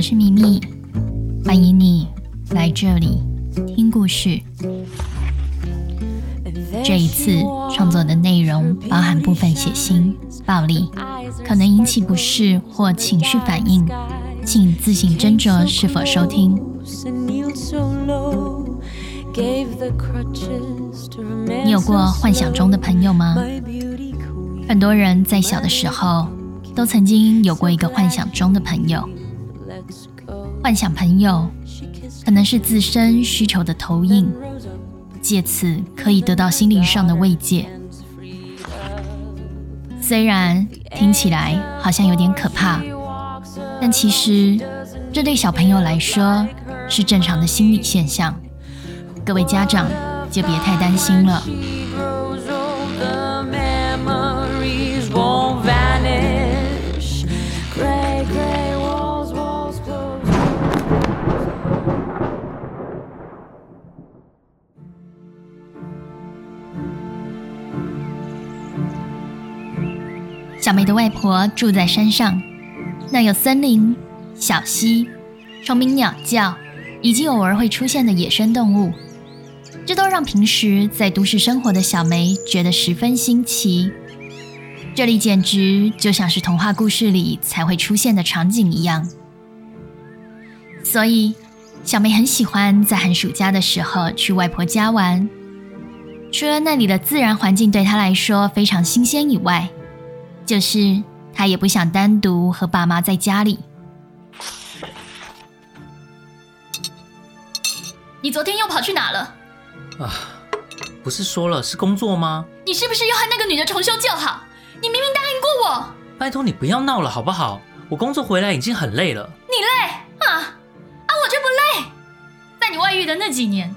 我是咪咪，欢迎你来这里听故事。这一次创作的内容包含部分血腥、暴力，可能引起不适或情绪反应，请自行斟酌是否收听。你有过幻想中的朋友吗？很多人在小的时候都曾经有过一个幻想中的朋友。幻想朋友可能是自身需求的投影，借此可以得到心灵上的慰藉。虽然听起来好像有点可怕，但其实这对小朋友来说是正常的心理现象。各位家长就别太担心了。小梅的外婆住在山上，那有森林、小溪、虫鸣鸟叫，以及偶尔会出现的野生动物，这都让平时在都市生活的小梅觉得十分新奇。这里简直就像是童话故事里才会出现的场景一样，所以小梅很喜欢在寒暑假的时候去外婆家玩。除了那里的自然环境对她来说非常新鲜以外，就是他也不想单独和爸妈在家里。你昨天又跑去哪了？啊，不是说了是工作吗？你是不是又和那个女的重修旧好？你明明答应过我。拜托你不要闹了好不好？我工作回来已经很累了。你累啊？啊，我就不累。在你外遇的那几年，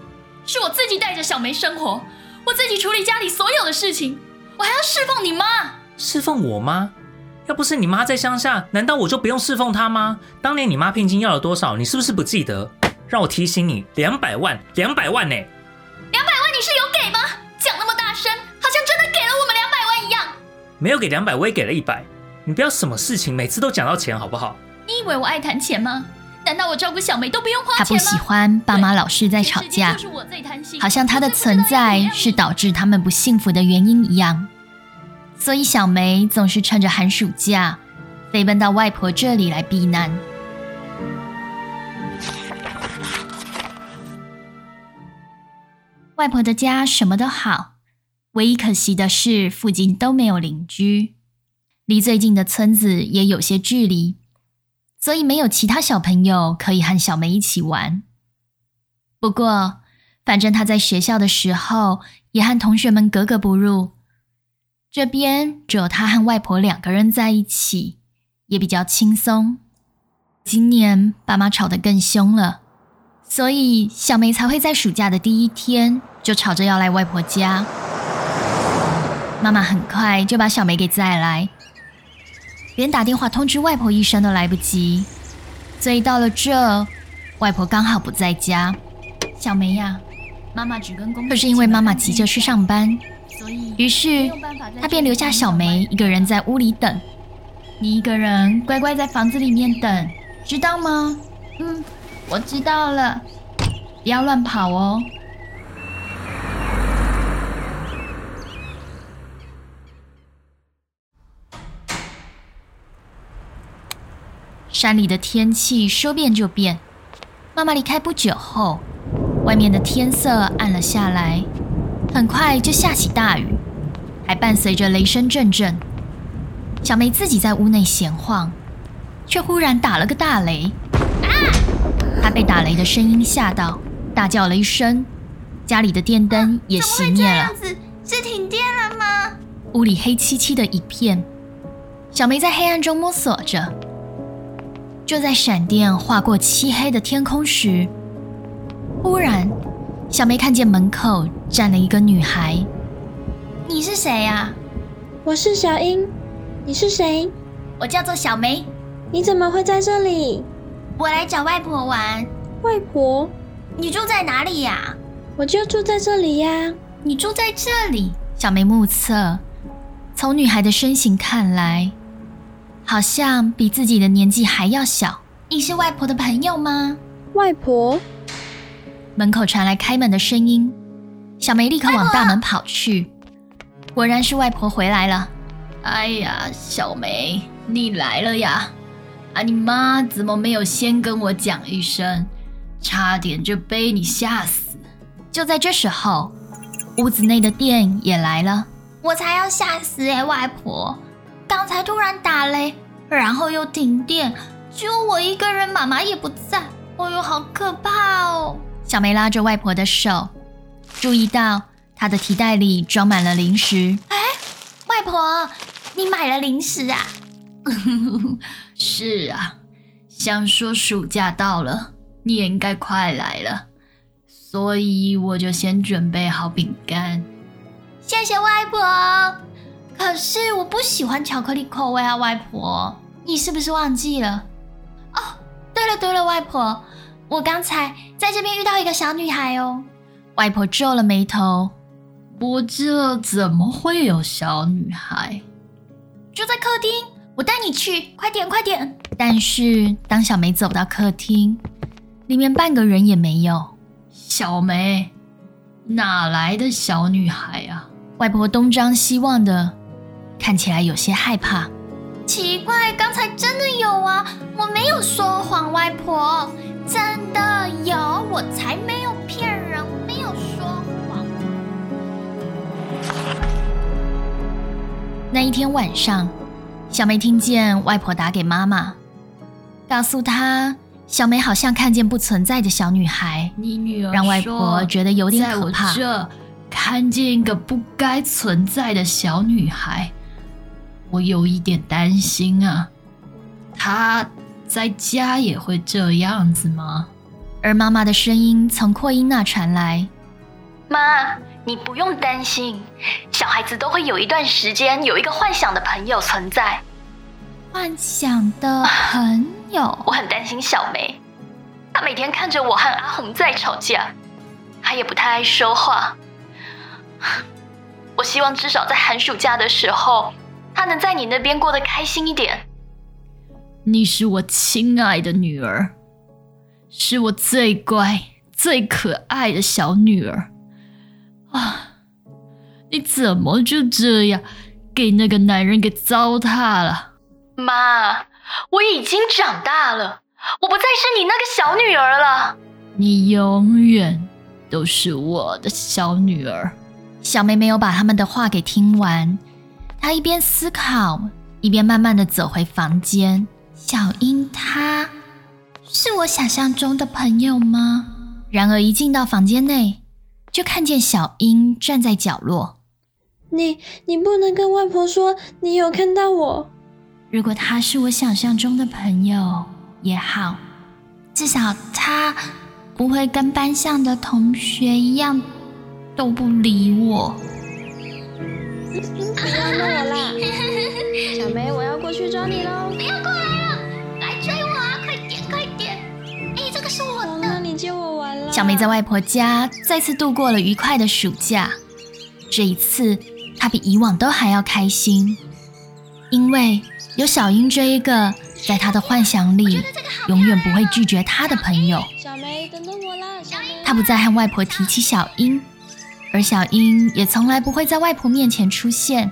是我自己带着小梅生活，我自己处理家里所有的事情，我还要侍奉你妈。侍奉我妈？要不是你妈在乡下，难道我就不用侍奉她吗？当年你妈聘金要了多少？你是不是不记得？让我提醒你，两百万，两百万呢？两百万你是有给吗？讲那么大声，好像真的给了我们两百万一样。没有给两百，我也给了一百。你不要什么事情每次都讲到钱好不好？你以为我爱谈钱吗？难道我照顾小梅都不用花钱吗？他不喜欢爸妈老是在吵架，好像他的存在是导致他们不幸福的原因一样。所以小梅总是趁着寒暑假，飞奔到外婆这里来避难。外婆的家什么都好，唯一可惜的是附近都没有邻居，离最近的村子也有些距离，所以没有其他小朋友可以和小梅一起玩。不过，反正她在学校的时候也和同学们格格不入。这边只有他和外婆两个人在一起，也比较轻松。今年爸妈吵得更凶了，所以小梅才会在暑假的第一天就吵着要来外婆家。妈妈很快就把小梅给载来，连打电话通知外婆一声都来不及。所以到了这，外婆刚好不在家。小梅呀，妈妈只跟公，可是因为妈妈急着去上班。于是，他便留下小梅一个人在屋里等。你一个人乖乖在房子里面等，知道吗？嗯，我知道了。不要乱跑哦。山里的天气说变就变。妈妈离开不久后，外面的天色暗了下来。很快就下起大雨，还伴随着雷声阵阵。小梅自己在屋内闲晃，却忽然打了个大雷。啊！她被打雷的声音吓到，大叫了一声，家里的电灯也熄灭了。啊，怎么会这样子？是停电了吗？屋里黑漆漆的一片，小梅在黑暗中摸索着。就在闪电划过漆黑的天空时，忽然。小梅看见门口站了一个女孩。你是谁呀？我是小英。你是谁？我叫做小梅。你怎么会在这里？我来找外婆玩。外婆？你住在哪里呀？我就住在这里呀。你住在这里？小梅目测，从女孩的身形看来，好像比自己的年纪还要小。你是外婆的朋友吗？外婆。门口传来开门的声音，小梅立刻往大门跑去，果然是外婆回来了。哎呀，小梅，你来了呀！啊，你妈怎么没有先跟我讲一声？差点就被你吓死。就在这时候，屋子内的电也来了。我才要吓死哎，外婆！刚才突然打雷，然后又停电，只有我一个人，妈妈也不在。哎呦，好可怕哦！小梅拉着外婆的手，注意到她的提袋里装满了零食。哎，外婆，你买了零食啊？是啊，想说暑假到了，你也应该快来了，所以我就先准备好饼干。谢谢外婆。可是我不喜欢巧克力口味啊，外婆，你是不是忘记了？哦，对了对了，外婆。我刚才在这边遇到一个小女孩哦，外婆皱了眉头。我这怎么会有小女孩？就在客厅，我带你去，快点快点！但是当小梅走到客厅，里面半个人也没有。小梅，哪来的小女孩啊？外婆东张西望的，看起来有些害怕。奇怪，刚才真的有啊，我没有说谎，外婆。真的有，我才没有骗人，没有说谎。那一天晚上，小梅听见外婆打给妈妈，告诉她小梅好像看见不存在的小女孩，你女儿让外婆觉得有点可怕。我这看见一个不该存在的小女孩，我有一点担心啊，她。在家也会这样子吗？而妈妈的声音从扩音那传来：“妈，你不用担心，小孩子都会有一段时间有一个幻想的朋友存在。幻想的朋友，我很担心小梅，她每天看着我和阿红在吵架，她也不太爱说话。我希望至少在寒暑假的时候，她能在你那边过得开心一点。”你是我亲爱的女儿，是我最乖、最可爱的小女儿啊！你怎么就这样给那个男人给糟蹋了？妈，我已经长大了，我不再是你那个小女儿了。你永远都是我的小女儿。小梅没有把他们的话给听完，她一边思考，一边慢慢的走回房间。小英，她是我想象中的朋友吗？然而一进到房间内，就看见小英站在角落。你，你不能跟外婆说你有看到我。如果他是我想象中的朋友也好，至少他不会跟班上的同学一样都不理我。不要弄我啦，小梅，我要过去抓你喽。不要过来。小梅在外婆家再次度过了愉快的暑假。这一次，她比以往都还要开心，因为有小英这一个在她的幻想里永远不会拒绝她的朋友。小梅，等等我啦！小梅，她不再和外婆提起小英，而小英也从来不会在外婆面前出现。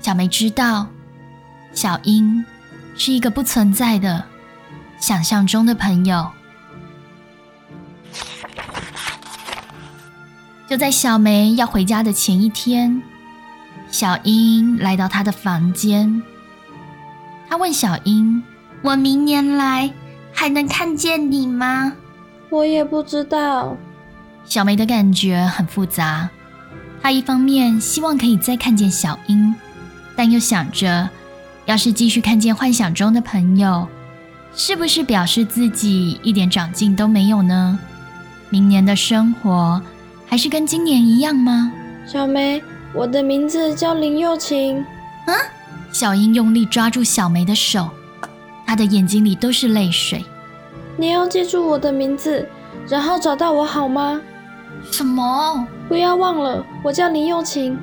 小梅知道，小英是一个不存在的想象中的朋友。就在小梅要回家的前一天，小英来到她的房间。她问小英：“我明年来还能看见你吗？”我也不知道。小梅的感觉很复杂。她一方面希望可以再看见小英，但又想着，要是继续看见幻想中的朋友，是不是表示自己一点长进都没有呢？明年的生活。还是跟今年一样吗？小梅，我的名字叫林又晴。啊！小英用力抓住小梅的手，她的眼睛里都是泪水。你要记住我的名字，然后找到我好吗？什么？不要忘了，我叫林又晴。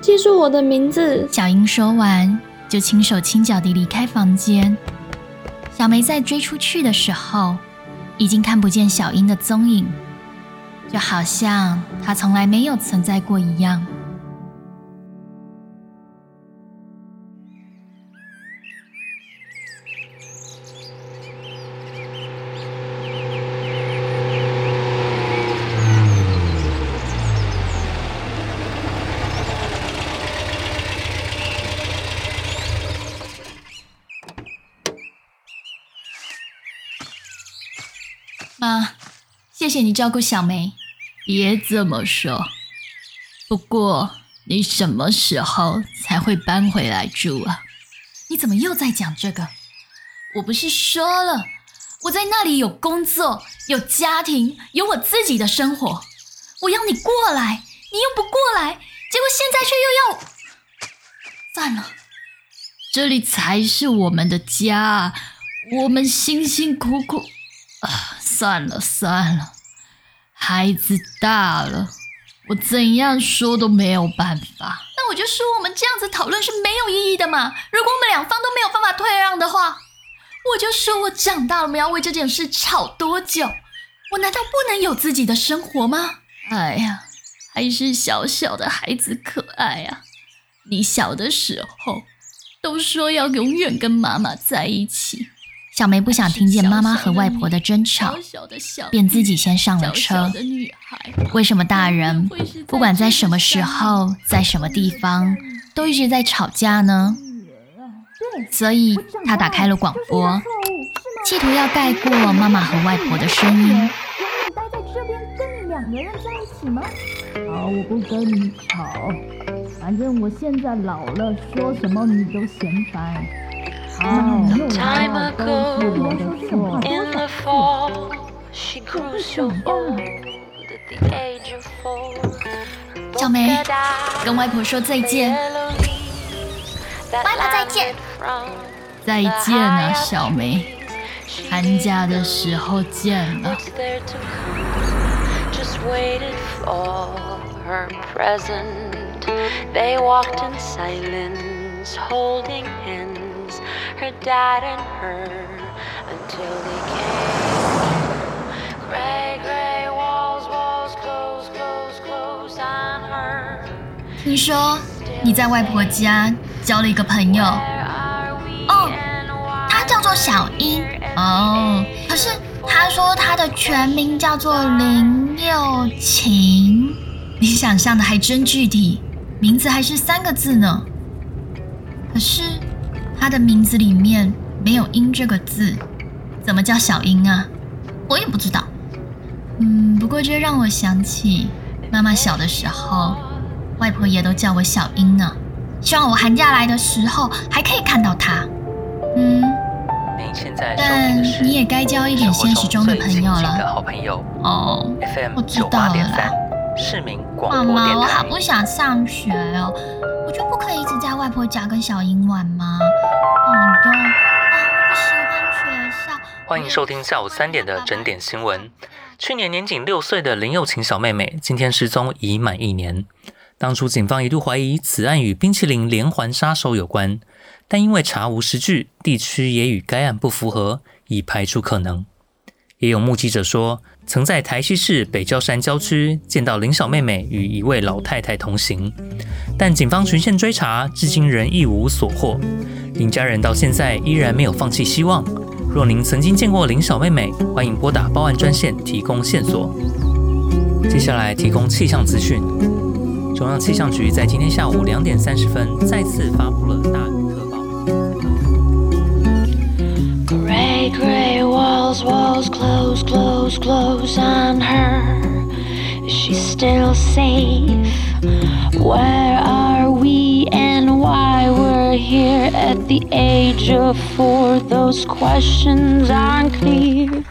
记住我的名字。小英说完，就轻手轻脚地离开房间。小梅在追出去的时候，已经看不见小英的踪影，就好像它从来没有存在过一样。妈，谢谢你照顾小梅。别这么说。不过，你什么时候才会搬回来住啊？你怎么又在讲这个？我不是说了，我在那里有工作、有家庭、有我自己的生活。我要你过来，你又不过来，结果现在却又要……算了，这里才是我们的家，我们辛辛苦苦……啊。算了算了，孩子大了，我怎样说都没有办法。那我就说我们这样子讨论是没有意义的嘛。如果我们两方都没有办法退让的话，我就说我长大了，我们要为这件事吵多久？我难道不能有自己的生活吗？哎呀，还是小小的孩子可爱啊！你小的时候都说要永远跟妈妈在一起。小梅不想听见妈妈和外婆的争吵，便自己先上了车。为什么大人不管在什么时候、在什么地方，都一直在吵架呢？所以她打开了广播，企图要盖过妈妈和外婆的声音。我待在这边跟你两个人在一起吗？好，我不跟你吵，反正我现在老了，说什么你都嫌烦。Long time ago, in the fall, she grew so old at the age of four. 小梅，跟外婆说再见。外婆再见。再见啊，小梅。寒假的时候见了。Just waited for her present. They walked in silence, holding hands. Her dad and her until they came. Gray, gray walls, walls close, close, close on her. 听说你在外婆家交了一个朋友哦，他叫做小英哦。可是他说他的全名叫做林又晴，你想象的还真具体，名字还是三个字呢。可是。他的名字里面没有“英”这个字，怎么叫小英啊？我也不知道。嗯，不过这让我想起妈妈小的时候，外婆也都叫我小英呢。希望我寒假来的时候还可以看到他。嗯，但你也该交一点现实中的朋友了。哦，我知道了啦。妈妈，我好不想上学哦。我就不可以一直在外婆家跟小英玩吗？好的。啊，我不喜欢学校。欢迎收听下午三点的整点新闻。去年年仅六岁的林又晴小妹妹，今天失踪已满一年。当初警方一度怀疑此案与冰淇淋连环杀手有关，但因为查无实据，地区也与该案不符合，已排除可能。也有目击者说，曾在台西市北郊山郊区见到林小妹妹与一位老太太同行，但警方循线追查，至今仍一无所获。林家人到现在依然没有放弃希望。若您曾经见过林小妹妹，欢迎拨打报案专线提供线索。接下来提供气象资讯，中央气象局在今天下午两点三十分再次发布了大 walls close, close, close on her. Is she still safe? Where are we and why we're here at the age of four? Those questions aren't clear.